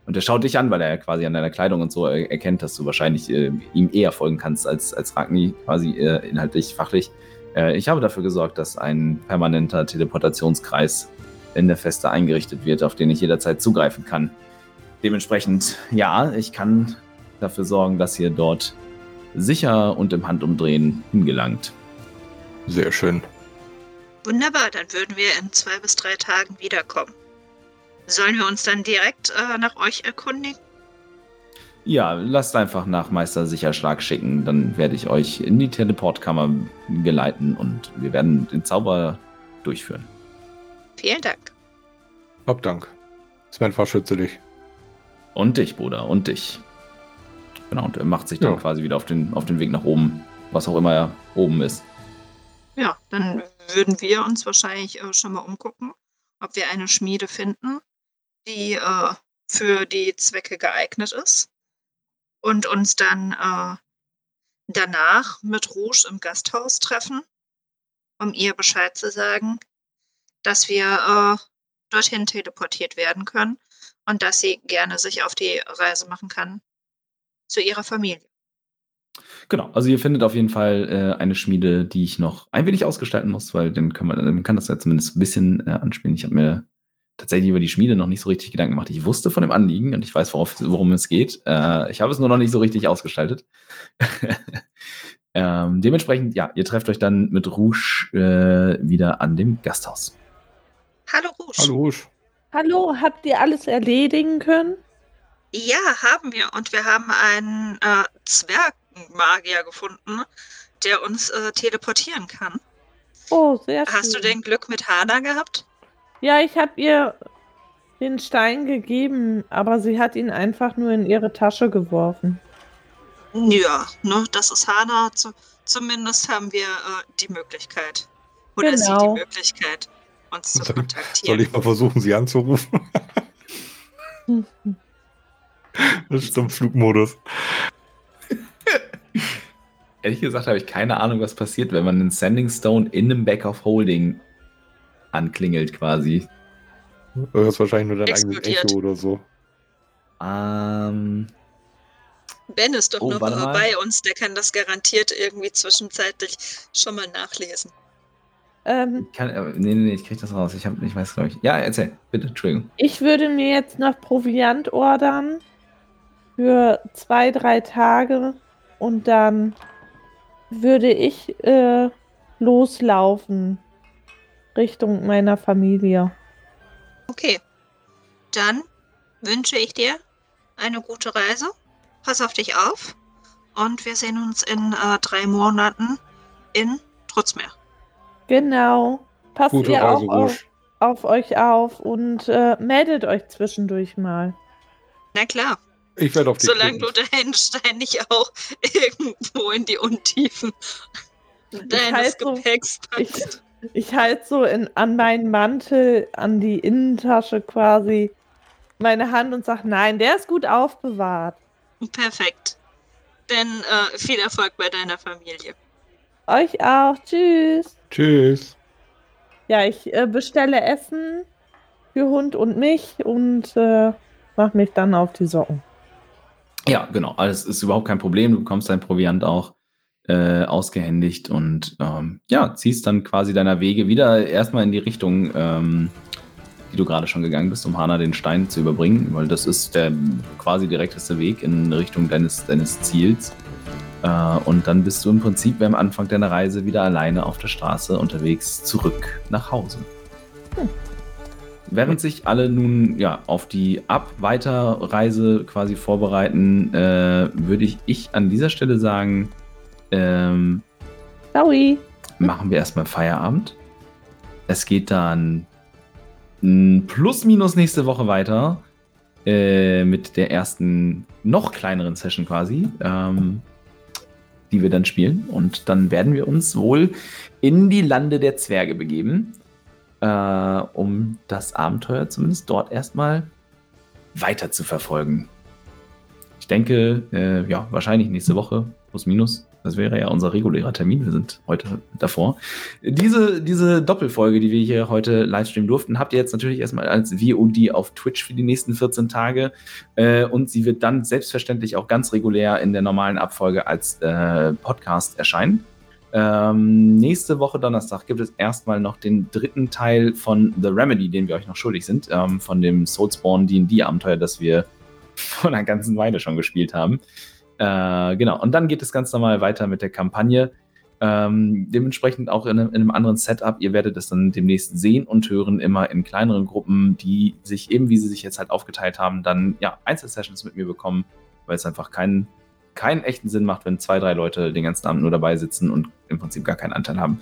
und er schaut dich an, weil er quasi an deiner Kleidung und so erkennt, dass du wahrscheinlich äh, ihm eher folgen kannst als, als Ragni, quasi äh, inhaltlich, fachlich. Äh, ich habe dafür gesorgt, dass ein permanenter Teleportationskreis in der Feste eingerichtet wird, auf den ich jederzeit zugreifen kann. Dementsprechend, ja, ich kann dafür sorgen, dass ihr dort sicher und im Handumdrehen hingelangt. Sehr schön. Wunderbar, dann würden wir in zwei bis drei Tagen wiederkommen. Sollen wir uns dann direkt äh, nach euch erkundigen? Ja, lasst einfach nach Meister Sicherschlag schicken, dann werde ich euch in die Teleportkammer geleiten und wir werden den Zauber durchführen. Vielen Dank. Hab Dank. Sven, verschütze dich. Und dich, Bruder, und dich. Genau, und er macht sich dann ja. quasi wieder auf den, auf den Weg nach oben, was auch immer er oben ist. Ja, dann würden wir uns wahrscheinlich äh, schon mal umgucken, ob wir eine Schmiede finden, die äh, für die Zwecke geeignet ist. Und uns dann äh, danach mit Rouge im Gasthaus treffen, um ihr Bescheid zu sagen, dass wir äh, dorthin teleportiert werden können und dass sie gerne sich auf die Reise machen kann, zu ihrer Familie. Genau, also ihr findet auf jeden Fall äh, eine Schmiede, die ich noch ein wenig ausgestalten muss, weil dann kann man, man kann das ja zumindest ein bisschen äh, anspielen. Ich habe mir tatsächlich über die Schmiede noch nicht so richtig Gedanken gemacht. Ich wusste von dem Anliegen und ich weiß, worauf, worum es geht. Äh, ich habe es nur noch nicht so richtig ausgestaltet. ähm, dementsprechend, ja, ihr trefft euch dann mit Rouge äh, wieder an dem Gasthaus. Hallo Rouge. Hallo, Rouge. Hallo, habt ihr alles erledigen können? Ja, haben wir. Und wir haben einen äh, Zwergmagier gefunden, der uns äh, teleportieren kann. Oh, sehr Hast du schön. denn Glück mit Hana gehabt? Ja, ich habe ihr den Stein gegeben, aber sie hat ihn einfach nur in ihre Tasche geworfen. Ja, ne, das ist Hana. Zu, zumindest haben wir äh, die Möglichkeit. Oder sie Genau. die Möglichkeit, uns zu Soll- Soll kontaktieren. ich mal versuchen, sie anzurufen? Das ist im Flugmodus. Ehrlich gesagt habe ich keine Ahnung, was passiert, wenn man einen Sending Stone in einem Back of Holding anklingelt quasi. Das ist wahrscheinlich nur dein eigenes Explodiert. Echo oder so. Ähm, Ben ist doch Oh, noch bei uns, der kann das garantiert irgendwie zwischenzeitlich schon mal nachlesen. Ähm, ich kann, äh, nee, nee, nee, ich krieg das raus. Ich, hab, ich weiß, glaube ich. Ja, erzähl, bitte, Entschuldigung. ich würde mir jetzt noch Proviant ordern für zwei, drei Tage und dann würde ich äh, loslaufen Richtung meiner Familie. Okay, dann wünsche ich dir eine gute Reise. Pass auf dich auf und wir sehen uns in äh, drei Monaten in Trutzmeer. Genau. Passt Gute ihr Reise, auch auf, auf euch auf und äh, meldet euch zwischendurch mal. Na klar, Ich werde auf dich solange du deinen Stein nicht auch irgendwo in die Untiefen deines halt so- Gepäcks Ich, packst. ich halte so in, an meinen Mantel, an die Innentasche quasi meine Hand und sage, nein, der ist gut aufbewahrt. Perfekt. Denn äh, viel Erfolg bei deiner Familie. Euch auch. Tschüss. Tschüss. Ja, ich äh, bestelle Essen für Hund und mich und äh, mache mich dann auf die Socken. Ja, genau. Alles ist überhaupt kein Problem. Du bekommst dein Proviant auch äh, ausgehändigt und ähm, ja, ziehst dann quasi deiner Wege wieder erstmal in die Richtung, ähm, die du gerade schon gegangen bist, um Hana den Stein zu überbringen, weil das ist der quasi direkteste Weg in Richtung deines, deines Ziels. Äh, und dann bist du im Prinzip am Anfang deiner Reise wieder alleine auf der Straße unterwegs zurück nach Hause. Während sich alle nun ja auf die Ab-Weiterreise quasi vorbereiten, äh, würde ich, ich an dieser Stelle sagen, ähm, Sorry. machen wir erstmal Feierabend. Es geht dann mh, plus minus nächste Woche weiter äh, mit der ersten noch kleineren Session quasi, ähm, die wir dann spielen. Und dann werden wir uns wohl in die Lande der Zwerge begeben, äh, um das Abenteuer zumindest dort erstmal weiter zu verfolgen. Ich denke, äh, ja, wahrscheinlich nächste Woche, plus minus. Das wäre ja unser regulärer Termin. Wir sind heute davor. Diese, diese Doppelfolge, die wir hier heute livestreamen durften, habt ihr jetzt natürlich erstmal als VOD auf Twitch für die nächsten 14 Tage. Äh, und sie wird dann selbstverständlich auch ganz regulär in der normalen Abfolge als äh, Podcast erscheinen. Ähm, nächste Woche Donnerstag gibt es erstmal noch den dritten Teil von The Remedy, den wir euch noch schuldig sind, ähm, von dem Soulspawn D&D-Abenteuer, das wir vor einer ganzen Weile schon gespielt haben. Äh, genau, und dann geht es ganz normal weiter mit der Kampagne. Ähm, dementsprechend auch in einem, in einem anderen Setup. Ihr werdet es dann demnächst sehen und hören, immer in kleineren Gruppen, die sich eben, wie sie sich jetzt halt aufgeteilt haben, dann ja Einzelsessions mit mir bekommen, weil es einfach keinen, keinen echten Sinn macht, wenn zwei, drei Leute den ganzen Abend nur dabei sitzen und im Prinzip gar keinen Anteil haben.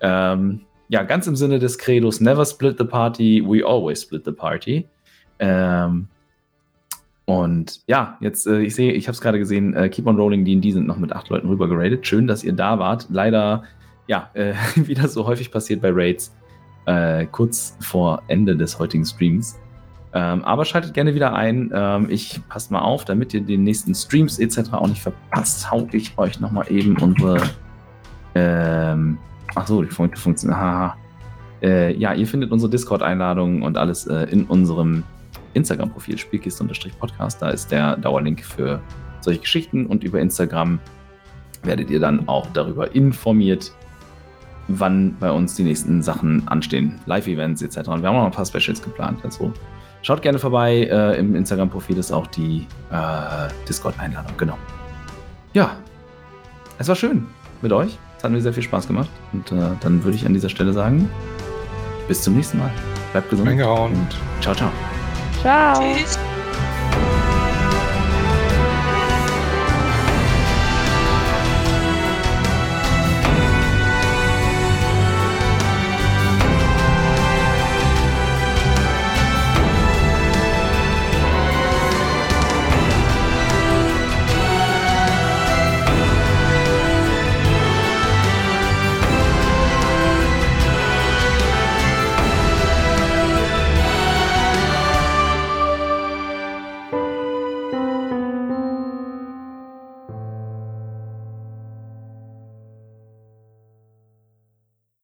Ähm, ja, ganz im Sinne des Credos, never split the party, we always split the party. Ähm, und ja, jetzt, äh, ich sehe, ich habe es gerade gesehen, äh, Keep on Rolling D&D sind noch mit acht Leuten rüber geradet. Schön, dass ihr da wart. Leider, ja, äh, wie das so häufig passiert bei Raids, äh, kurz vor Ende des heutigen Streams. Ähm, aber schaltet gerne wieder ein. Ähm, ich passt mal auf, damit ihr den nächsten Streams etc. auch nicht verpasst, hau ich euch nochmal eben unsere. Ähm, ach die funktionieren. Haha. Äh, ja, ihr findet unsere Discord-Einladungen und alles äh, in unserem Instagram-Profil Spielkiste-Podcast. Da ist der Dauerlink für solche Geschichten und über Instagram werdet ihr dann auch darüber informiert, wann bei uns die nächsten Sachen anstehen. Live-Events etc. Und wir haben auch noch ein paar Specials geplant. Also schaut gerne vorbei. Äh, Im Instagram-Profil ist auch die äh, Discord-Einladung. Genau. Ja, es war schön mit euch. Es hat mir sehr viel Spaß gemacht. Und äh, dann würde ich an dieser Stelle sagen, bis zum nächsten Mal. Bleibt gesund Reingehauen. und ciao, ciao. Ciao. Tschüss.